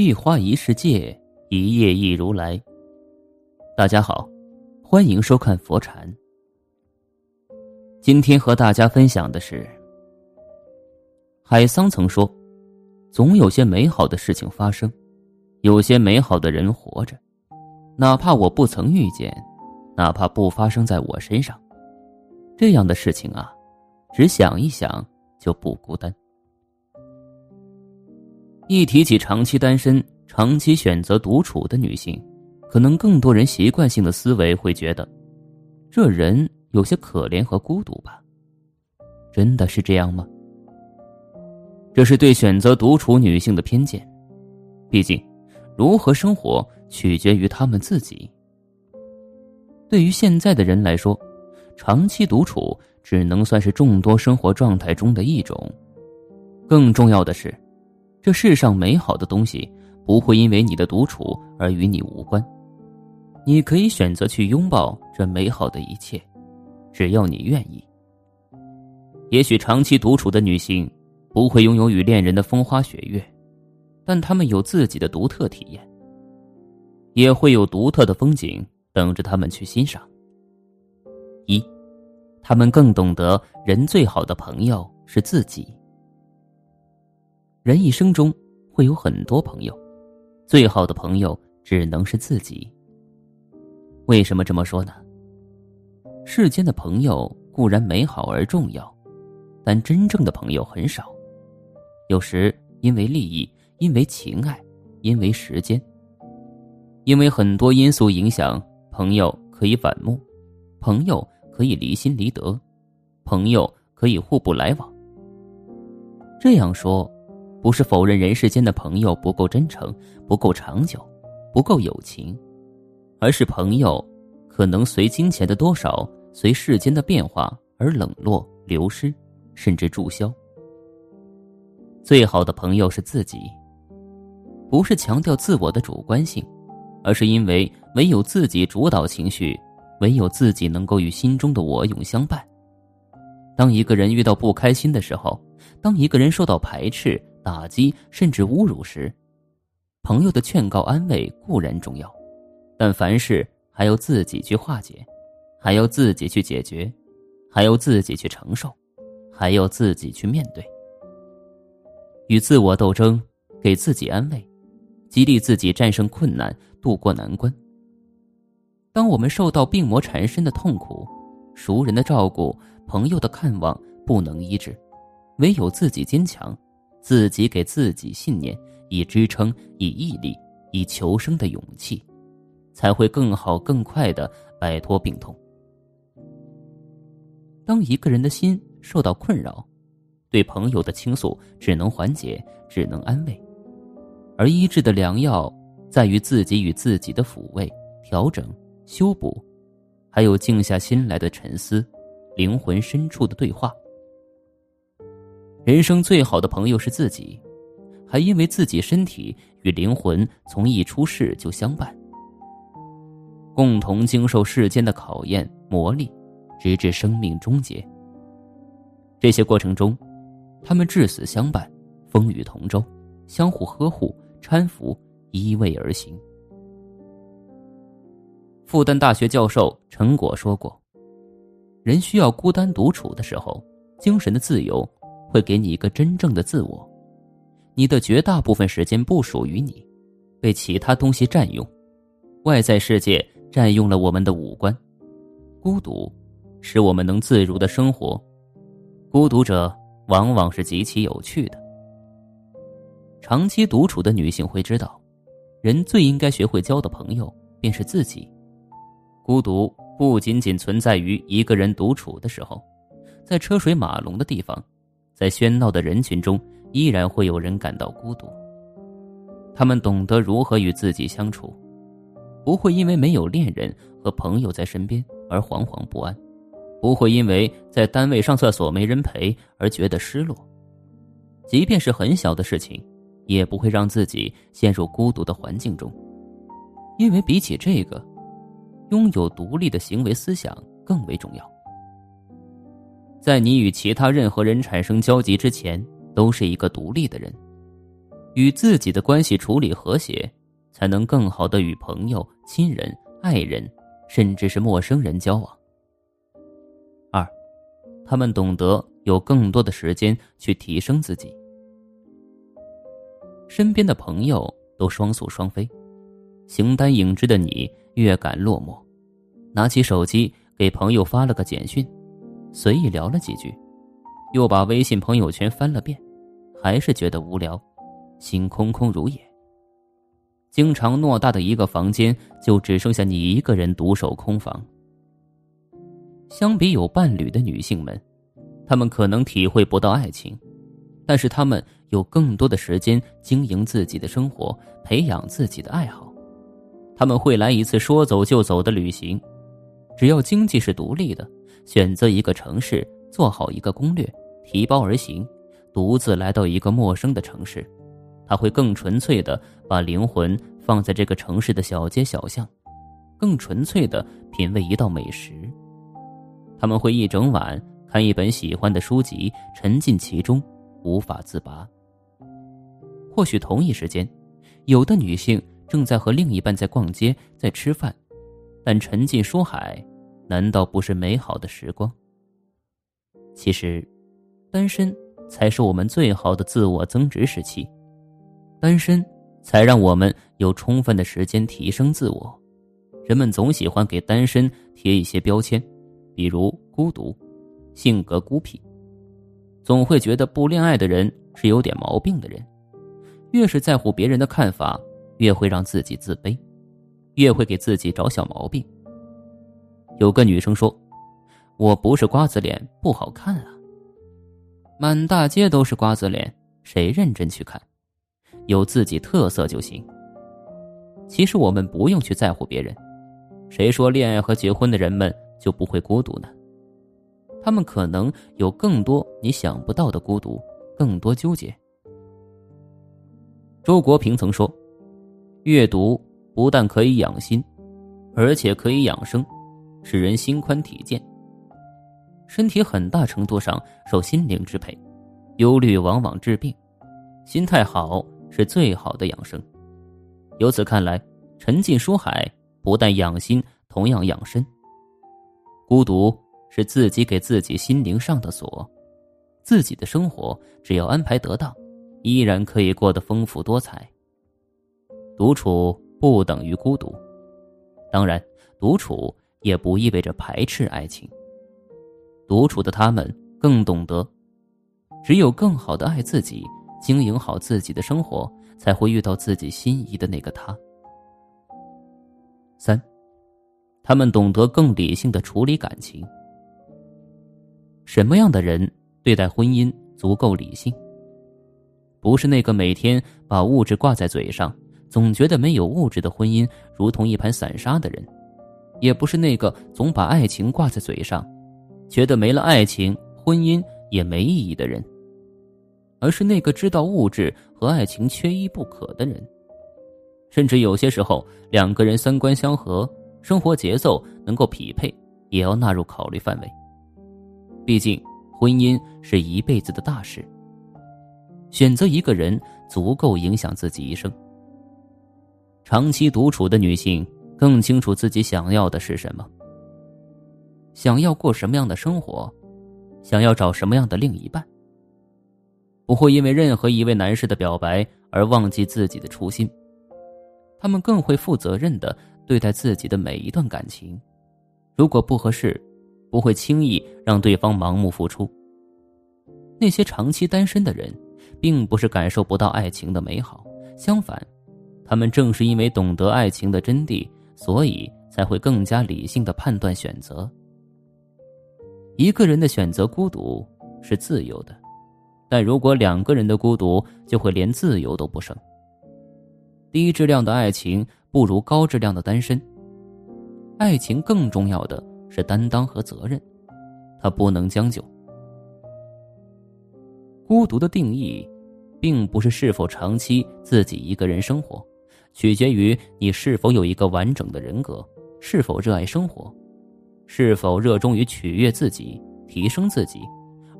一花一世界，一叶一如来。大家好，欢迎收看佛禅。今天和大家分享的是，海桑曾说：“总有些美好的事情发生，有些美好的人活着，哪怕我不曾遇见，哪怕不发生在我身上，这样的事情啊，只想一想就不孤单。”一提起长期单身、长期选择独处的女性，可能更多人习惯性的思维会觉得，这人有些可怜和孤独吧？真的是这样吗？这是对选择独处女性的偏见。毕竟，如何生活取决于他们自己。对于现在的人来说，长期独处只能算是众多生活状态中的一种。更重要的是。这世上美好的东西不会因为你的独处而与你无关，你可以选择去拥抱这美好的一切，只要你愿意。也许长期独处的女性不会拥有与恋人的风花雪月，但她们有自己的独特体验，也会有独特的风景等着他们去欣赏。一，他们更懂得人最好的朋友是自己。人一生中会有很多朋友，最好的朋友只能是自己。为什么这么说呢？世间的朋友固然美好而重要，但真正的朋友很少。有时因为利益，因为情爱，因为时间，因为很多因素影响，朋友可以反目，朋友可以离心离德，朋友可以互不来往。这样说。不是否认人世间的朋友不够真诚、不够长久、不够友情，而是朋友可能随金钱的多少、随世间的变化而冷落、流失，甚至注销。最好的朋友是自己，不是强调自我的主观性，而是因为唯有自己主导情绪，唯有自己能够与心中的我永相伴。当一个人遇到不开心的时候，当一个人受到排斥。打击甚至侮辱时，朋友的劝告安慰固然重要，但凡事还要自己去化解，还要自己去解决，还要自己去承受，还要自己去面对。与自我斗争，给自己安慰，激励自己战胜困难，渡过难关。当我们受到病魔缠身的痛苦，熟人的照顾，朋友的看望不能医治，唯有自己坚强。自己给自己信念，以支撑，以毅力，以求生的勇气，才会更好、更快的摆脱病痛。当一个人的心受到困扰，对朋友的倾诉只能缓解，只能安慰，而医治的良药在于自己与自己的抚慰、调整、修补，还有静下心来的沉思，灵魂深处的对话。人生最好的朋友是自己，还因为自己身体与灵魂从一出世就相伴，共同经受世间的考验磨砺，直至生命终结。这些过程中，他们至死相伴，风雨同舟，相互呵护搀扶，依偎而行。复旦大学教授陈果说过：“人需要孤单独处的时候，精神的自由。”会给你一个真正的自我，你的绝大部分时间不属于你，被其他东西占用，外在世界占用了我们的五官，孤独使我们能自如的生活，孤独者往往是极其有趣的。长期独处的女性会知道，人最应该学会交的朋友便是自己。孤独不仅仅存在于一个人独处的时候，在车水马龙的地方。在喧闹的人群中，依然会有人感到孤独。他们懂得如何与自己相处，不会因为没有恋人和朋友在身边而惶惶不安，不会因为在单位上厕所没人陪而觉得失落。即便是很小的事情，也不会让自己陷入孤独的环境中，因为比起这个，拥有独立的行为思想更为重要。在你与其他任何人产生交集之前，都是一个独立的人。与自己的关系处理和谐，才能更好的与朋友、亲人、爱人，甚至是陌生人交往。二，他们懂得有更多的时间去提升自己。身边的朋友都双宿双飞，形单影只的你越感落寞，拿起手机给朋友发了个简讯，随意聊了几句，又把微信朋友圈翻了遍，还是觉得无聊，心空空如也。经常偌大的一个房间，就只剩下你一个人独守空房。相比有伴侣的女性们，她们可能体会不到爱情，但是她们。有更多的时间经营自己的生活，培养自己的爱好。他们会来一次说走就走的旅行，只要经济是独立的，选择一个城市，做好一个攻略，提包而行，独自来到一个陌生的城市，他会更纯粹的把灵魂放在这个城市的小街小巷，更纯粹的品味一道美食。他们会一整晚看一本喜欢的书籍，沉浸其中，无法自拔。或许同一时间，有的女性正在和另一半在逛街，在吃饭，但沉浸书海，难道不是美好的时光？其实，单身才是我们最好的自我增值时期，单身才让我们有充分的时间提升自我。人们总喜欢给单身贴一些标签，比如孤独、性格孤僻，总会觉得不恋爱的人是有点毛病的人。越是在乎别人的看法，越会让自己自卑，越会给自己找小毛病。有个女生说：“我不是瓜子脸，不好看啊。”满大街都是瓜子脸，谁认真去看？有自己特色就行。其实我们不用去在乎别人。谁说恋爱和结婚的人们就不会孤独呢？他们可能有更多你想不到的孤独，更多纠结。周国平曾说：“阅读不但可以养心，而且可以养生，使人心宽体健。身体很大程度上受心灵支配，忧虑往往治病。心态好是最好的养生。由此看来，沉浸书海不但养心，同样养身。孤独是自己给自己心灵上的锁，自己的生活只要安排得当。”依然可以过得丰富多彩。独处不等于孤独，当然，独处也不意味着排斥爱情。独处的他们更懂得，只有更好的爱自己，经营好自己的生活，才会遇到自己心仪的那个他。三，他们懂得更理性的处理感情。什么样的人对待婚姻足够理性？不是那个每天把物质挂在嘴上，总觉得没有物质的婚姻如同一盘散沙的人，也不是那个总把爱情挂在嘴上，觉得没了爱情婚姻也没意义的人，而是那个知道物质和爱情缺一不可的人。甚至有些时候，两个人三观相合，生活节奏能够匹配，也要纳入考虑范围。毕竟，婚姻是一辈子的大事。选择一个人足够影响自己一生。长期独处的女性更清楚自己想要的是什么，想要过什么样的生活，想要找什么样的另一半。不会因为任何一位男士的表白而忘记自己的初心，他们更会负责任的对待自己的每一段感情。如果不合适，不会轻易让对方盲目付出。那些长期单身的人。并不是感受不到爱情的美好，相反，他们正是因为懂得爱情的真谛，所以才会更加理性的判断选择。一个人的选择孤独是自由的，但如果两个人的孤独，就会连自由都不剩。低质量的爱情不如高质量的单身。爱情更重要的是担当和责任，它不能将就。孤独的定义，并不是是否长期自己一个人生活，取决于你是否有一个完整的人格，是否热爱生活，是否热衷于取悦自己、提升自己，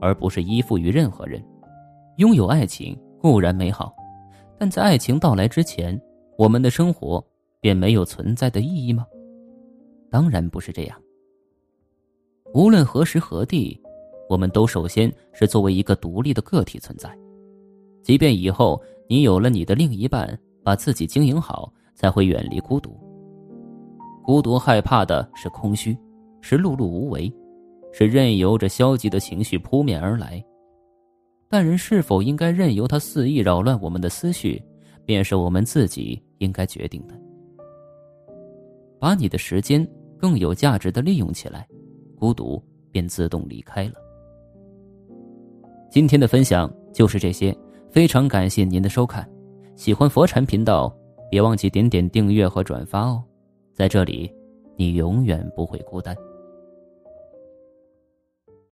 而不是依附于任何人。拥有爱情固然美好，但在爱情到来之前，我们的生活便没有存在的意义吗？当然不是这样。无论何时何地，我们都首先是作为一个独立的个体存在。即便以后你有了你的另一半，把自己经营好，才会远离孤独。孤独害怕的是空虚，是碌碌无为，是任由着消极的情绪扑面而来。但人是否应该任由他肆意扰乱我们的思绪，便是我们自己应该决定的。把你的时间更有价值的利用起来，孤独便自动离开了。今天的分享就是这些，非常感谢您的收看。喜欢佛禅频道，别忘记点点订阅和转发哦。在这里，你永远不会孤单。